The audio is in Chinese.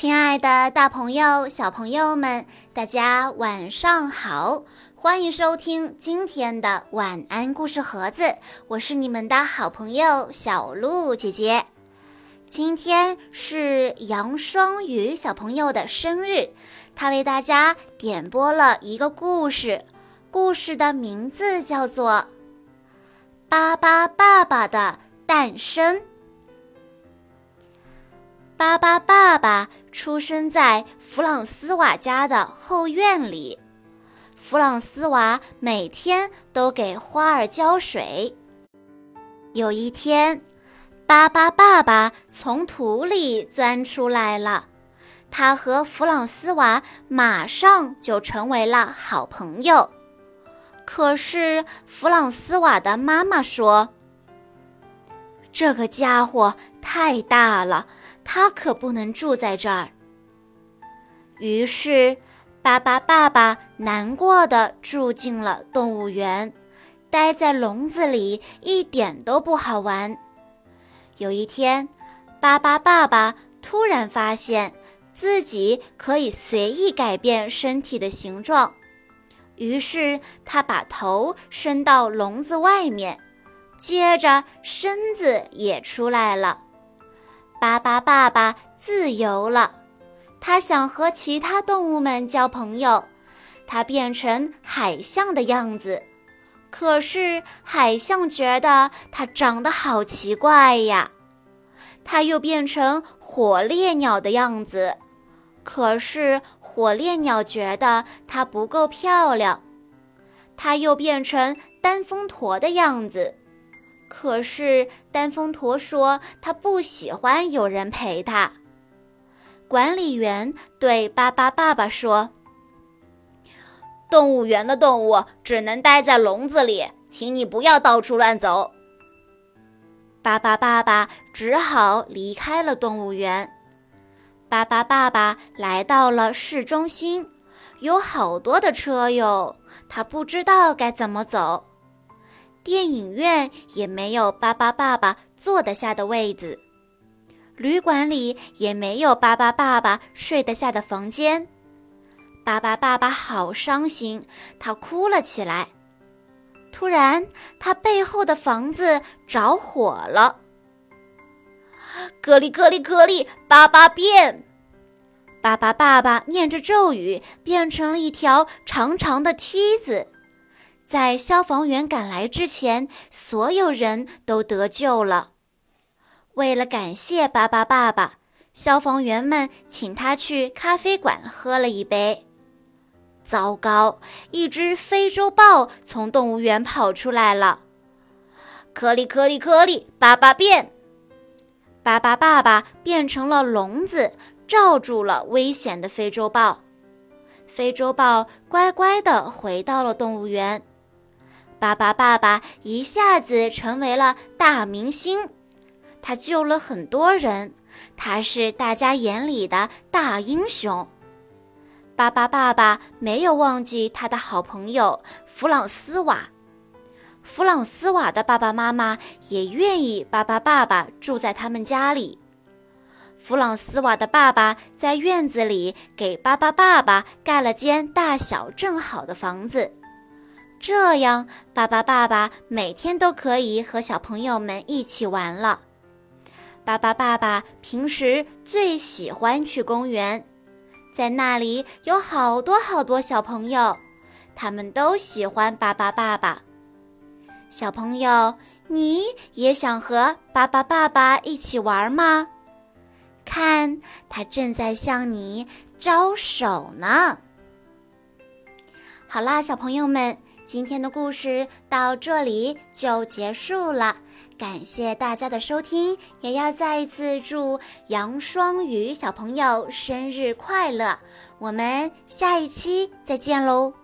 亲爱的，大朋友、小朋友们，大家晚上好！欢迎收听今天的晚安故事盒子，我是你们的好朋友小鹿姐姐。今天是杨双语小朋友的生日，他为大家点播了一个故事，故事的名字叫做《巴巴爸爸的诞生》。巴巴爸爸出生在弗朗斯瓦家的后院里。弗朗斯瓦每天都给花儿浇水。有一天，巴巴爸爸从土里钻出来了。他和弗朗斯瓦马上就成为了好朋友。可是，弗朗斯瓦的妈妈说：“这个家伙太大了。”他可不能住在这儿。于是，巴巴爸爸难过的住进了动物园，待在笼子里一点都不好玩。有一天，巴巴爸爸突然发现自己可以随意改变身体的形状，于是他把头伸到笼子外面，接着身子也出来了。巴巴爸爸自由了，他想和其他动物们交朋友。他变成海象的样子，可是海象觉得他长得好奇怪呀。他又变成火烈鸟的样子，可是火烈鸟觉得它不够漂亮。他又变成单峰驼的样子。可是，丹峰驼说他不喜欢有人陪他。管理员对巴巴爸爸说：“动物园的动物只能待在笼子里，请你不要到处乱走。”巴巴爸爸只好离开了动物园。巴巴爸爸来到了市中心，有好多的车哟，他不知道该怎么走。电影院也没有巴巴爸爸坐得下的位子，旅馆里也没有巴巴爸爸睡得下的房间。巴巴爸爸好伤心，他哭了起来。突然，他背后的房子着火了。格里格里格里，巴巴变！巴巴爸爸念着咒语，变成了一条长长的梯子。在消防员赶来之前，所有人都得救了。为了感谢巴巴爸爸，消防员们请他去咖啡馆喝了一杯。糟糕！一只非洲豹从动物园跑出来了。颗粒颗粒颗粒，巴巴变！巴巴爸爸变成了笼子，罩住了危险的非洲豹。非洲豹乖乖地回到了动物园。巴巴爸爸一下子成为了大明星，他救了很多人，他是大家眼里的大英雄。巴巴爸爸没有忘记他的好朋友弗朗斯瓦，弗朗斯瓦的爸爸妈妈也愿意巴巴爸爸住在他们家里。弗朗斯瓦的爸爸在院子里给巴巴爸爸盖了间大小正好的房子。这样，巴巴爸爸每天都可以和小朋友们一起玩了。巴巴爸爸平时最喜欢去公园，在那里有好多好多小朋友，他们都喜欢巴巴爸爸。小朋友，你也想和巴巴爸爸一起玩吗？看，他正在向你招手呢。好啦，小朋友们。今天的故事到这里就结束了，感谢大家的收听，也要再一次祝杨双宇小朋友生日快乐！我们下一期再见喽。